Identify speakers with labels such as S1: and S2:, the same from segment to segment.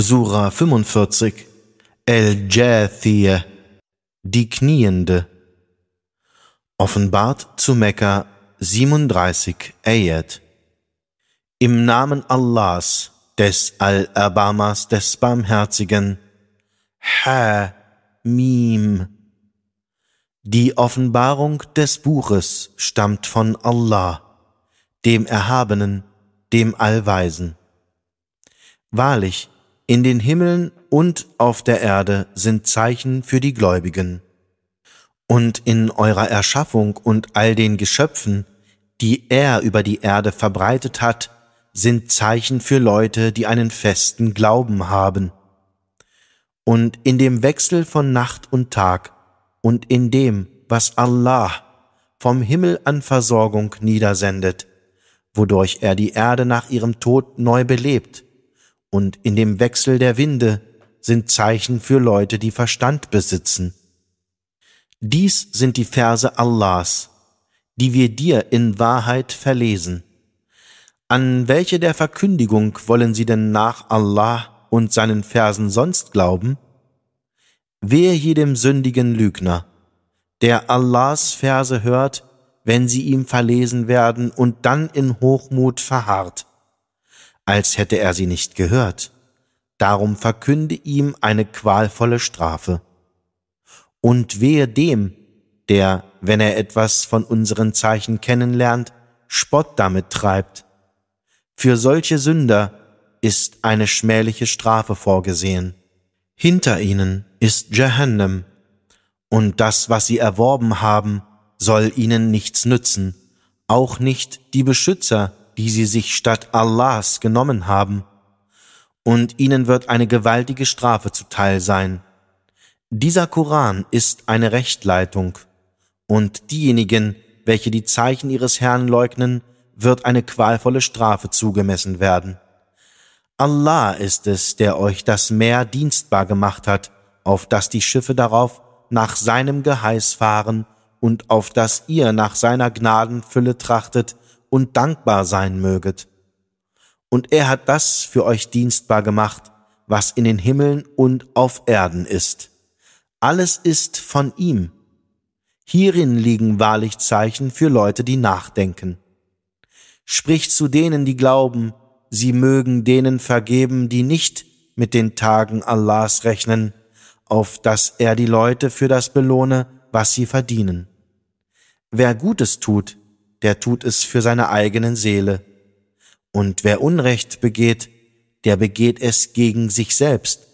S1: Sura 45 El-Jathiyah Die Kniende. Offenbart zu Mekka 37 Ayat. Im Namen Allahs, des Al-Abamas, des Barmherzigen. Ha Mim. Die Offenbarung des Buches stammt von Allah, dem Erhabenen, dem Allweisen. Wahrlich, in den Himmeln und auf der Erde sind Zeichen für die Gläubigen. Und in eurer Erschaffung und all den Geschöpfen, die er über die Erde verbreitet hat, sind Zeichen für Leute, die einen festen Glauben haben. Und in dem Wechsel von Nacht und Tag und in dem, was Allah vom Himmel an Versorgung niedersendet, wodurch er die Erde nach ihrem Tod neu belebt, und in dem Wechsel der Winde sind Zeichen für Leute, die Verstand besitzen. Dies sind die Verse Allahs, die wir dir in Wahrheit verlesen. An welche der Verkündigung wollen sie denn nach Allah und seinen Versen sonst glauben? Wehe jedem sündigen Lügner, der Allahs Verse hört, wenn sie ihm verlesen werden und dann in Hochmut verharrt als hätte er sie nicht gehört. Darum verkünde ihm eine qualvolle Strafe. Und wehe dem, der, wenn er etwas von unseren Zeichen kennenlernt, Spott damit treibt. Für solche Sünder ist eine schmähliche Strafe vorgesehen. Hinter ihnen ist Jahannam, und das, was sie erworben haben, soll ihnen nichts nützen, auch nicht die Beschützer, die sie sich statt Allahs genommen haben, und ihnen wird eine gewaltige Strafe zuteil sein. Dieser Koran ist eine Rechtleitung, und diejenigen, welche die Zeichen ihres Herrn leugnen, wird eine qualvolle Strafe zugemessen werden. Allah ist es, der euch das Meer dienstbar gemacht hat, auf dass die Schiffe darauf nach seinem Geheiß fahren und auf dass ihr nach seiner Gnadenfülle trachtet und dankbar sein möget. Und er hat das für euch dienstbar gemacht, was in den Himmeln und auf Erden ist. Alles ist von ihm. Hierin liegen wahrlich Zeichen für Leute, die nachdenken. Sprich zu denen, die glauben, sie mögen denen vergeben, die nicht mit den Tagen Allahs rechnen, auf dass er die Leute für das belohne, was sie verdienen. Wer Gutes tut, der tut es für seine eigenen Seele. Und wer Unrecht begeht, der begeht es gegen sich selbst.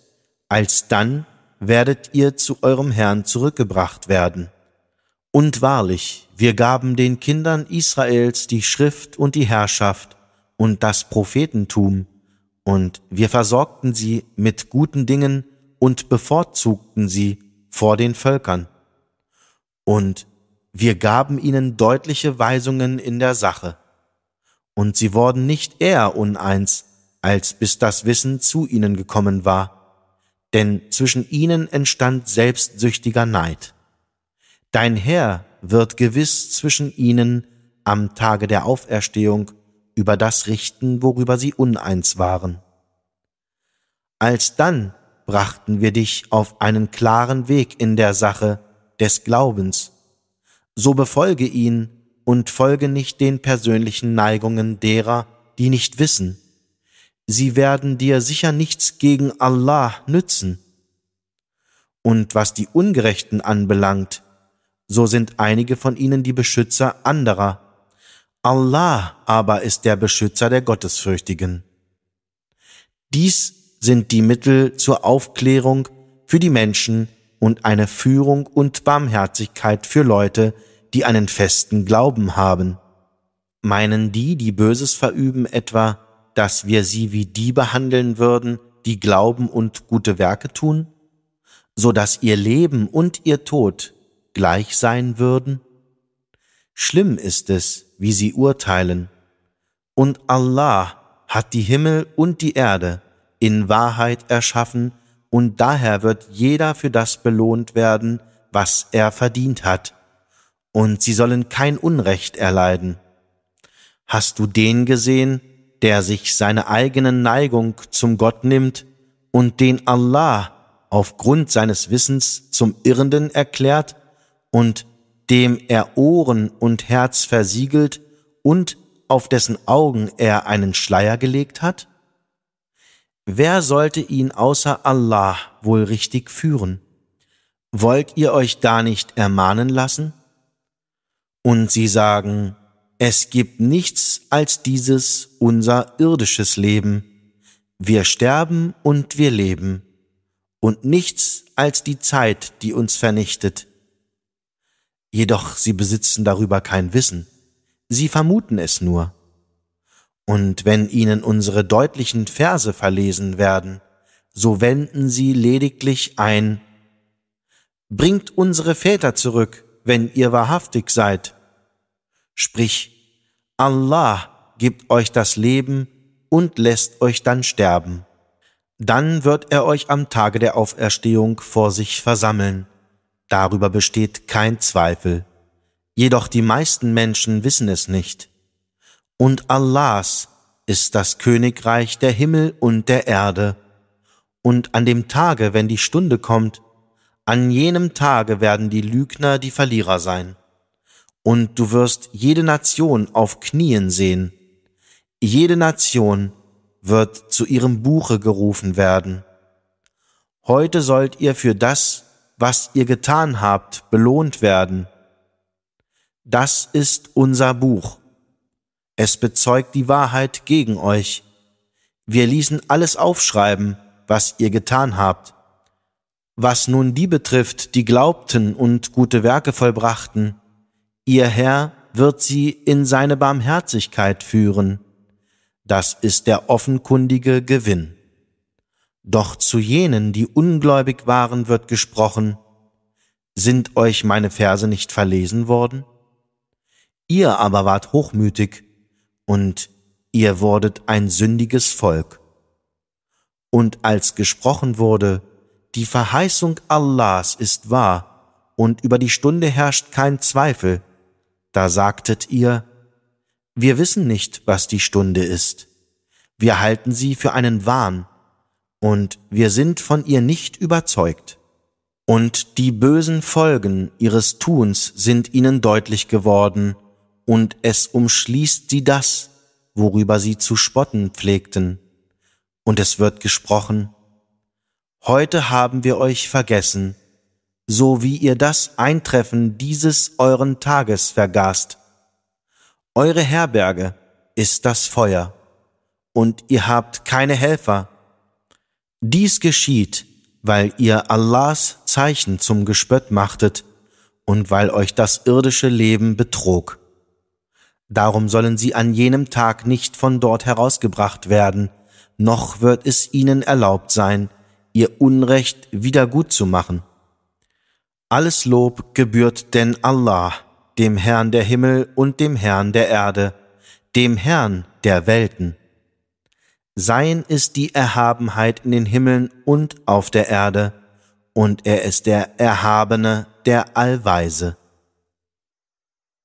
S1: Alsdann werdet ihr zu eurem Herrn zurückgebracht werden. Und wahrlich, wir gaben den Kindern Israels die Schrift und die Herrschaft und das Prophetentum, und wir versorgten sie mit guten Dingen und bevorzugten sie vor den Völkern. Und wir gaben ihnen deutliche Weisungen in der Sache. Und sie wurden nicht eher uneins, als bis das Wissen zu ihnen gekommen war. Denn zwischen ihnen entstand selbstsüchtiger Neid. Dein Herr wird gewiss zwischen ihnen am Tage der Auferstehung über das richten, worüber sie uneins waren. Alsdann brachten wir dich auf einen klaren Weg in der Sache des Glaubens so befolge ihn und folge nicht den persönlichen Neigungen derer, die nicht wissen. Sie werden dir sicher nichts gegen Allah nützen. Und was die Ungerechten anbelangt, so sind einige von ihnen die Beschützer anderer. Allah aber ist der Beschützer der Gottesfürchtigen. Dies sind die Mittel zur Aufklärung für die Menschen, und eine Führung und Barmherzigkeit für Leute, die einen festen Glauben haben. Meinen die, die Böses verüben, etwa, dass wir sie wie die behandeln würden, die glauben und gute Werke tun, so dass ihr Leben und ihr Tod gleich sein würden? Schlimm ist es, wie sie urteilen. Und Allah hat die Himmel und die Erde in Wahrheit erschaffen und daher wird jeder für das belohnt werden, was er verdient hat, und sie sollen kein Unrecht erleiden. Hast du den gesehen, der sich seine eigene Neigung zum Gott nimmt und den Allah aufgrund seines Wissens zum Irrenden erklärt und dem er Ohren und Herz versiegelt und auf dessen Augen er einen Schleier gelegt hat? Wer sollte ihn außer Allah wohl richtig führen? Wollt ihr euch da nicht ermahnen lassen? Und sie sagen, es gibt nichts als dieses unser irdisches Leben. Wir sterben und wir leben. Und nichts als die Zeit, die uns vernichtet. Jedoch sie besitzen darüber kein Wissen. Sie vermuten es nur. Und wenn ihnen unsere deutlichen Verse verlesen werden, so wenden sie lediglich ein, Bringt unsere Väter zurück, wenn ihr wahrhaftig seid. Sprich, Allah gibt euch das Leben und lässt euch dann sterben. Dann wird er euch am Tage der Auferstehung vor sich versammeln. Darüber besteht kein Zweifel. Jedoch die meisten Menschen wissen es nicht und Allahs ist das Königreich der Himmel und der Erde. Und an dem Tage, wenn die Stunde kommt, an jenem Tage werden die Lügner die Verlierer sein. Und du wirst jede Nation auf Knien sehen. Jede Nation wird zu ihrem Buche gerufen werden. Heute sollt ihr für das, was ihr getan habt, belohnt werden. Das ist unser Buch. Es bezeugt die Wahrheit gegen euch. Wir ließen alles aufschreiben, was ihr getan habt. Was nun die betrifft, die glaubten und gute Werke vollbrachten, ihr Herr wird sie in seine Barmherzigkeit führen. Das ist der offenkundige Gewinn. Doch zu jenen, die ungläubig waren, wird gesprochen, sind euch meine Verse nicht verlesen worden? Ihr aber wart hochmütig und ihr wurdet ein sündiges Volk. Und als gesprochen wurde, die Verheißung Allahs ist wahr und über die Stunde herrscht kein Zweifel, da sagtet ihr, wir wissen nicht, was die Stunde ist. Wir halten sie für einen Wahn und wir sind von ihr nicht überzeugt. Und die bösen Folgen ihres Tuns sind ihnen deutlich geworden und es umschließt sie das, worüber sie zu spotten pflegten. Und es wird gesprochen, Heute haben wir euch vergessen, so wie ihr das Eintreffen dieses euren Tages vergaßt. Eure Herberge ist das Feuer, und ihr habt keine Helfer. Dies geschieht, weil ihr Allahs Zeichen zum Gespött machtet und weil euch das irdische Leben betrog. Darum sollen sie an jenem Tag nicht von dort herausgebracht werden, noch wird es ihnen erlaubt sein, ihr Unrecht wieder gut zu machen. Alles Lob gebührt denn Allah, dem Herrn der Himmel und dem Herrn der Erde, dem Herrn der Welten. Sein ist die Erhabenheit in den Himmeln und auf der Erde, und er ist der Erhabene, der Allweise.